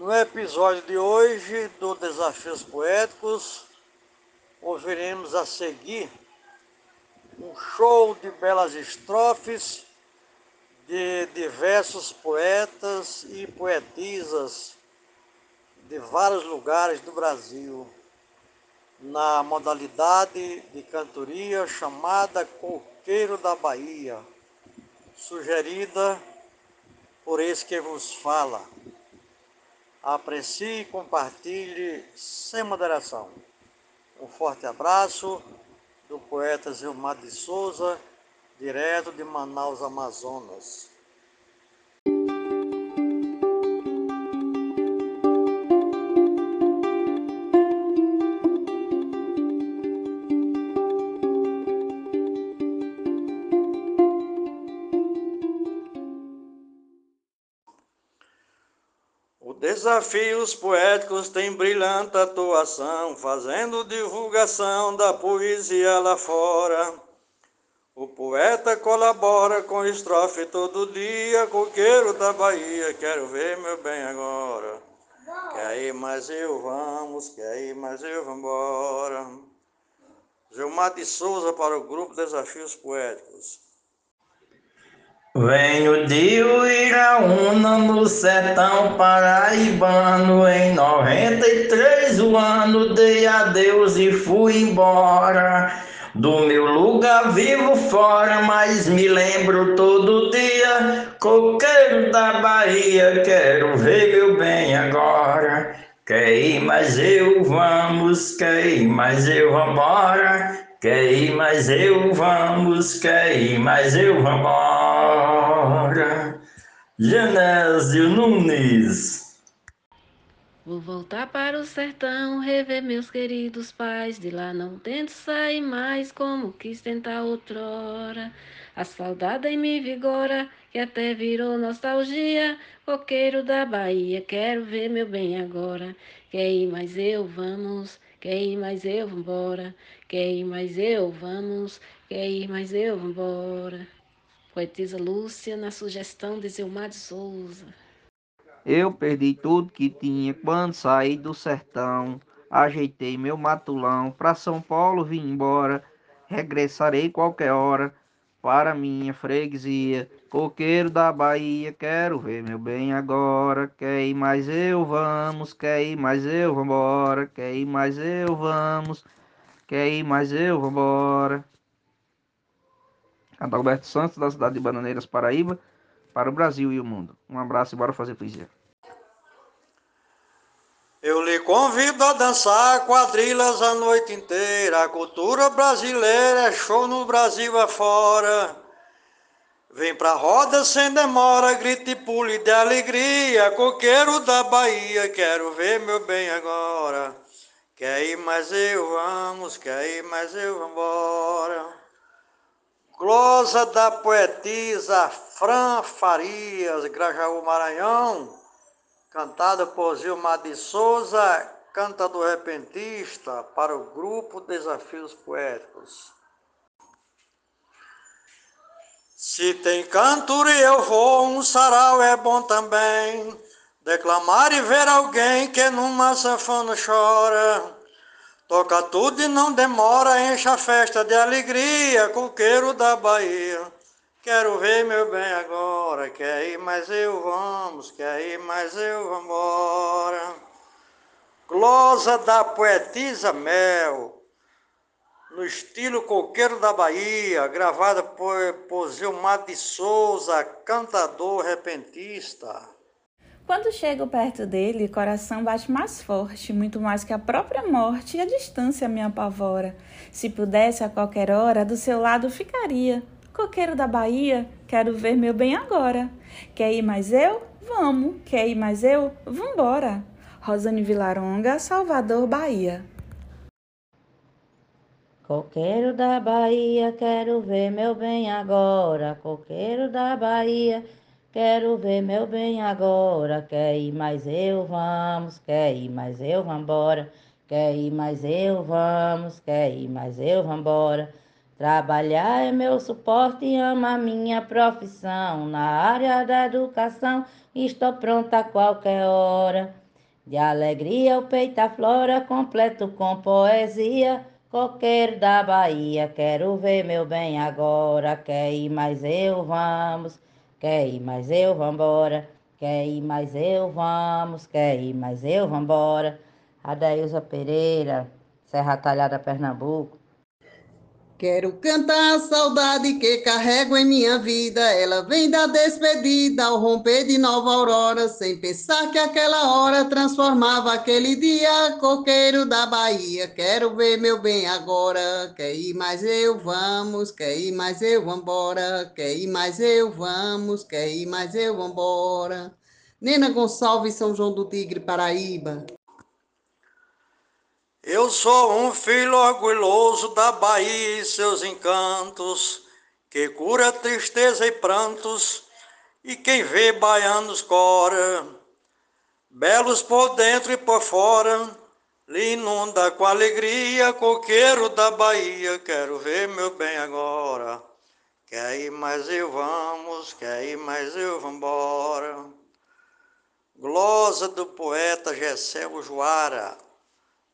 No episódio de hoje do Desafios Poéticos, ouviremos a seguir um show de belas estrofes de diversos poetas e poetisas de vários lugares do Brasil, na modalidade de cantoria chamada Coqueiro da Bahia, sugerida por esse que vos fala. Aprecie e compartilhe sem moderação. Um forte abraço do poeta Gilmar de Souza, direto de Manaus, Amazonas. Desafios poéticos tem brilhante atuação, fazendo divulgação da poesia lá fora. O poeta colabora com estrofe todo dia, coqueiro da Bahia, quero ver meu bem agora. Quer ir, mas eu vamos, quer ir, mas eu vambora. Gilmar de Souza para o grupo Desafios Poéticos. Venho de Uiraúna, no sertão paraibano, em 93 o ano dei adeus e fui embora. Do meu lugar vivo fora, mas me lembro todo dia. Coqueiro da Bahia, quero ver meu bem agora. Quer ir, mas eu vamos, quer ir, mas eu vambora. Quer ir, mas eu vamos, quer ir, mas eu vambora. Genésio Nunes. Vou voltar para o sertão, rever meus queridos pais. De lá não tento sair mais, como quis tentar outrora. A saudade me vigora, que até virou nostalgia. Coqueiro da Bahia, quero ver meu bem agora. Quer ir, mas eu vamos. Quer ir, mas eu vambora. Quer ir, mas eu vamos. Quer ir, mas eu vambora. Poetisa Lúcia, na sugestão de Zilmar de Souza. Eu perdi tudo que tinha quando saí do sertão. Ajeitei meu matulão, pra São Paulo vim embora. Regressarei qualquer hora para minha freguesia. Coqueiro da Bahia, quero ver meu bem agora. Quer ir mais eu, vamos. Quer ir mais eu, vambora. Quer ir mais eu, vamos. Quer ir mais eu, vambora. Adalberto Santos, da cidade de Bananeiras, Paraíba, para o Brasil e o mundo. Um abraço e bora fazer poesia. Eu lhe convido a dançar quadrilhas a noite inteira. A cultura brasileira é show no Brasil afora. Vem pra roda sem demora, grite e pule de alegria. Coqueiro da Bahia, quero ver meu bem agora. Quer ir, mas eu vamos, quer ir, mas eu vambora. Glosa da poetisa Fran Farias, Grajaú, Maranhão cantada por Gilmar de Souza, cantador repentista, para o grupo Desafios Poéticos. Se tem cantura e eu vou, um sarau é bom também. Declamar e ver alguém que numa sanfona chora. Toca tudo e não demora, enche a festa de alegria, coqueiro da Bahia. Quero ver meu bem agora, quer ir, mas eu vamos, quer ir, mas eu vambora. Glosa da poetisa Mel, no estilo coqueiro da Bahia, gravada por, por Gilmar de Souza, cantador repentista. Quando chego perto dele, o coração bate mais forte, muito mais que a própria morte, e a distância me apavora. Se pudesse, a qualquer hora, do seu lado ficaria Coqueiro da Bahia, quero ver meu bem agora. Quer ir mais eu? Vamos. Quer ir mais eu? Vambora. Rosane Vilaronga, Salvador, Bahia. Coqueiro da Bahia, quero ver meu bem agora. Coqueiro da Bahia, quero ver meu bem agora. Quer ir mais eu? Vamos. Quer ir mais eu? Vambora. Quer ir mais eu? Vamos. Quer ir mais eu? Vambora. Trabalhar é meu suporte e amo a minha profissão. Na área da educação, estou pronta a qualquer hora. De alegria o peito aflora, completo com poesia. Coqueiro da Bahia, quero ver meu bem agora. Quer ir mais eu, vamos. Quer ir mais eu, vambora. Quer ir mais eu, vamos. Quer ir mais eu, vambora. Adailza Pereira, Serra Talhada, Pernambuco. Quero cantar a saudade que carrego em minha vida. Ela vem da despedida ao romper de nova aurora, sem pensar que aquela hora transformava aquele dia. Coqueiro da Bahia, quero ver meu bem agora. Quer ir mais eu, vamos. Quer ir mais eu, vambora. Quer ir mais eu, vamos. Quer ir mais eu, vambora. Nena Gonçalves, São João do Tigre, Paraíba. Eu sou um filho orgulhoso da Bahia e seus encantos, que cura tristeza e prantos, e quem vê baianos cora, belos por dentro e por fora, lhe inunda com alegria, coqueiro da Bahia, quero ver meu bem agora. Quer ir mais eu vamos, quer ir mais eu vambora. Glosa do poeta Gessel Joara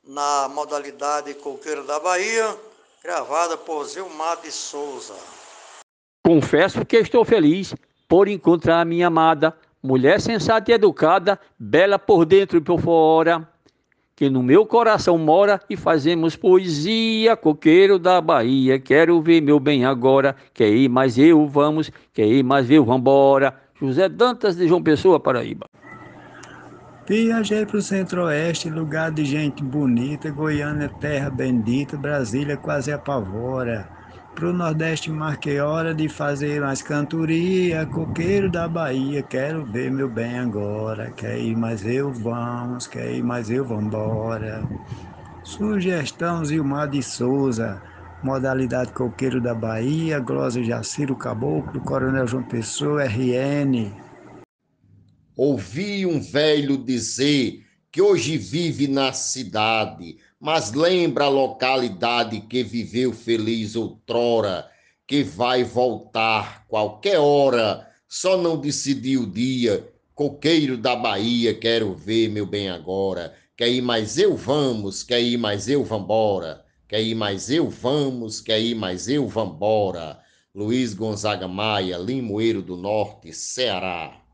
na modalidade Coqueiro da Bahia, gravada por Zilmar de Souza. Confesso que estou feliz por encontrar a minha amada, mulher sensata e educada, bela por dentro e por fora, que no meu coração mora e fazemos poesia, coqueiro da Bahia. Quero ver meu bem agora, quer ir mais eu, vamos, quer ir mais eu, vambora. José Dantas de João Pessoa, Paraíba. Viajei para o centro-oeste, lugar de gente bonita, Goiânia, terra bendita, Brasília quase apavora. Para o nordeste marquei hora de fazer mais cantoria, coqueiro da Bahia, quero ver meu bem agora. Quer ir mais eu, vamos, quer ir mais eu, vambora. Sugestão Zilmar de Souza, modalidade coqueiro da Bahia, Glosa Jaciro Caboclo, Coronel João Pessoa, RN. Ouvi um velho dizer que hoje vive na cidade, mas lembra a localidade que viveu feliz outrora, que vai voltar qualquer hora, só não decidiu o dia. Coqueiro da Bahia, quero ver meu bem agora. Quer ir mais eu, vamos, quer ir mais eu, vambora. Quer ir mais eu, vamos, quer ir mais eu, vambora. Luiz Gonzaga Maia, Limoeiro do Norte, Ceará.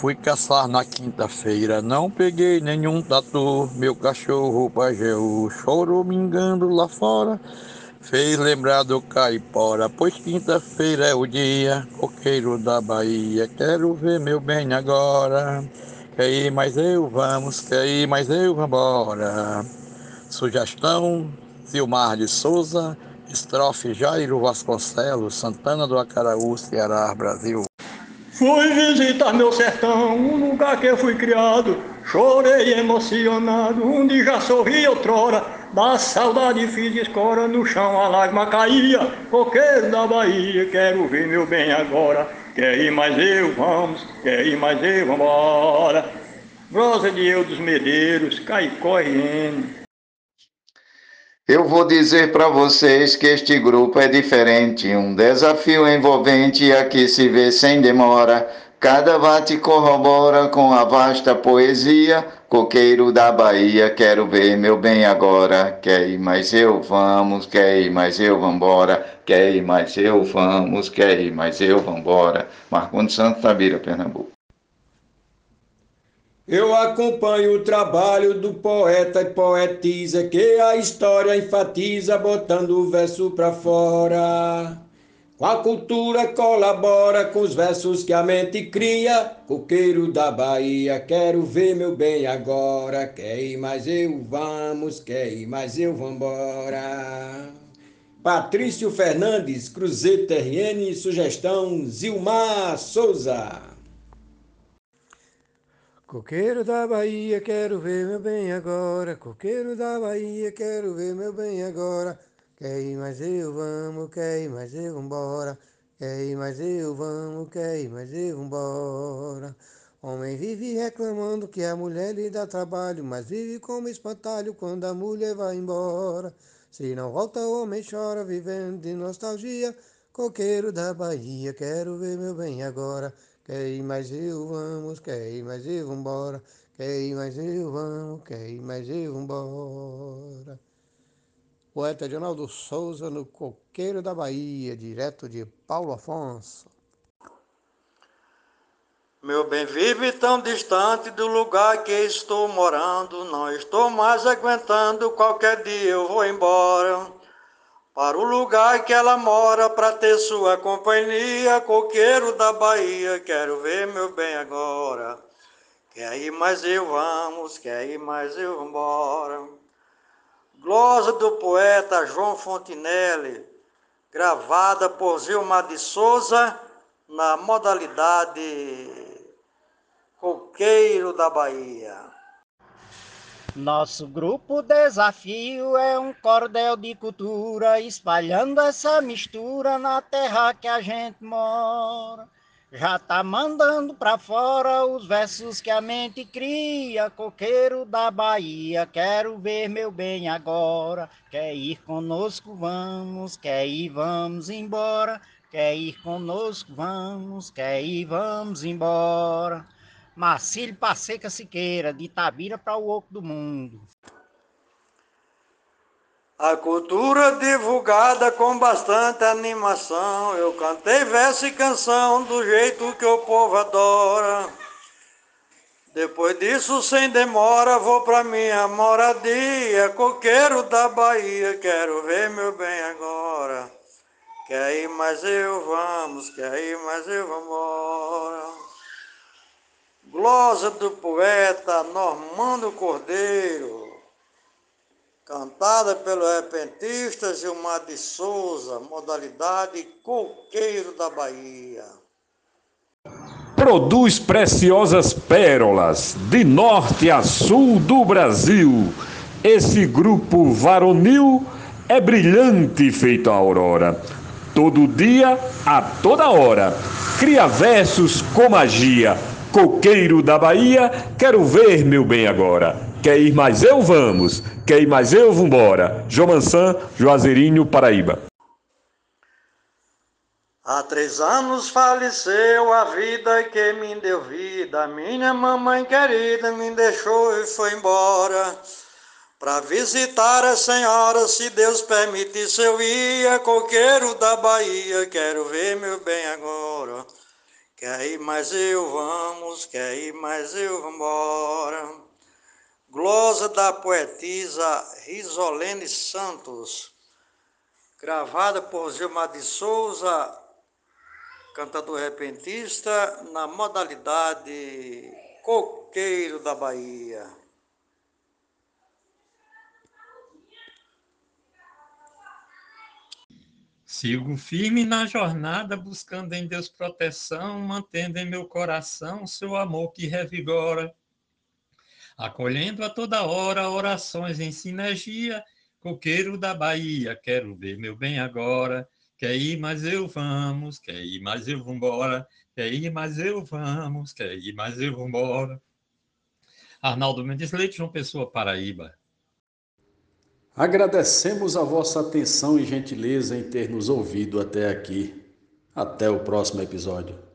Fui caçar na quinta-feira, não peguei nenhum tatu. Meu cachorro pajéu chorou mingando lá fora. Fez lembrar do caipora, pois quinta-feira é o dia. Coqueiro da Bahia, quero ver meu bem agora. Quer ir mais eu, vamos, quer ir mais eu, vambora. Sugestão: Silmar de Souza, estrofe Jairo Vasconcelos, Santana do Acaraú, Ceará, Brasil. Fui visitar meu sertão, um lugar que eu fui criado. Chorei emocionado, onde já sorri outrora. Da saudade fiz escora, no chão a lágrima caía. Coqueiro da Bahia, quero ver meu bem agora. Quer ir mais eu, vamos, quer ir mais eu, vambora. Rosa de eu dos Medeiros, Caicó e. Eu vou dizer para vocês que este grupo é diferente, um desafio envolvente aqui se vê sem demora. Cada vate corrobora com a vasta poesia. Coqueiro da Bahia, quero ver meu bem agora. Quer ir mais eu, vamos, quer ir mais eu, vambora. Quer ir mais eu, vamos, quer ir mais eu, vambora. Marcondes Santos, Tabira, Pernambuco. Eu acompanho o trabalho do poeta e poetisa que a história enfatiza botando o verso pra fora. Com a cultura colabora com os versos que a mente cria. Coqueiro da Bahia, quero ver meu bem agora. Quer ir mais eu, vamos, quer ir mais eu, vambora. Patrício Fernandes, Cruzeiro TRN, sugestão Zilmar Souza. Coqueiro da Bahia, quero ver meu bem agora. Coqueiro da Bahia, quero ver meu bem agora. Quer ir mais eu, vamos, quer ir mais eu, vambora. Quer ir mais eu, vamos, quer ir mais eu, vambora. Homem vive reclamando que a mulher lhe dá trabalho, mas vive como espantalho quando a mulher vai embora. Se não volta, o homem chora, vivendo de nostalgia. Coqueiro da Bahia, quero ver meu bem agora. Quer ir mais eu, vamos, quer ir mais eu, vambora, quer ir mais eu, vamos, quer ir mais eu, vambora. Poeta Edinaldo Souza no Coqueiro da Bahia, direto de Paulo Afonso. Meu bem vive tão distante do lugar que estou morando, não estou mais aguentando, qualquer dia eu vou embora. Para o lugar que ela mora, para ter sua companhia, coqueiro da Bahia, quero ver meu bem agora. Quer ir mais eu vamos, quer ir mais eu embora. Glosa do poeta João Fontinelli, gravada por Zilmar de Souza, na modalidade Coqueiro da Bahia. Nosso grupo Desafio é um cordel de cultura, espalhando essa mistura na terra que a gente mora. Já tá mandando pra fora os versos que a mente cria, coqueiro da Bahia, quero ver meu bem agora. Quer ir conosco, vamos, quer ir, vamos embora. Quer ir conosco, vamos, quer ir, vamos embora. Marcílio Passeca Siqueira, de Itabira para o Oco do Mundo. A cultura divulgada com bastante animação. Eu cantei verso e canção do jeito que o povo adora. Depois disso, sem demora, vou pra minha moradia. Coqueiro da Bahia, quero ver meu bem agora. Quer ir mais eu, vamos, quer ir mais eu, vambora. Glosa do poeta Normando Cordeiro, cantada pelo repentista Gilmar de Souza, modalidade Coqueiro da Bahia. Produz preciosas pérolas de norte a sul do Brasil. Esse grupo varonil é brilhante feito a aurora. Todo dia, a toda hora, cria versos com magia Coqueiro da Bahia, quero ver meu bem agora. Quer ir mais eu? Vamos. Quer ir mais eu? Vambora. Jomansan, Juazeirinho, Paraíba. Há três anos faleceu a vida que me deu vida. Minha mamãe querida me deixou e foi embora. Para visitar a senhora, se Deus permitisse, eu ia. Coqueiro da Bahia, quero ver meu bem agora. Quer ir mais eu, vamos, quer ir mais eu, vambora. Glosa da poetisa Risolene Santos, gravada por Gilmar de Souza, cantador repentista, na modalidade Coqueiro da Bahia. Sigo firme na jornada, buscando em Deus proteção, mantendo em meu coração seu amor que revigora. Acolhendo a toda hora orações em sinergia, coqueiro da Bahia, quero ver meu bem agora. Quer ir, mas eu vamos, quer ir, mas eu vambora. Quer ir, mas eu vamos, quer ir, mas eu vambora. Arnaldo Mendes Leite, João Pessoa, Paraíba. Agradecemos a vossa atenção e gentileza em ter nos ouvido até aqui. Até o próximo episódio.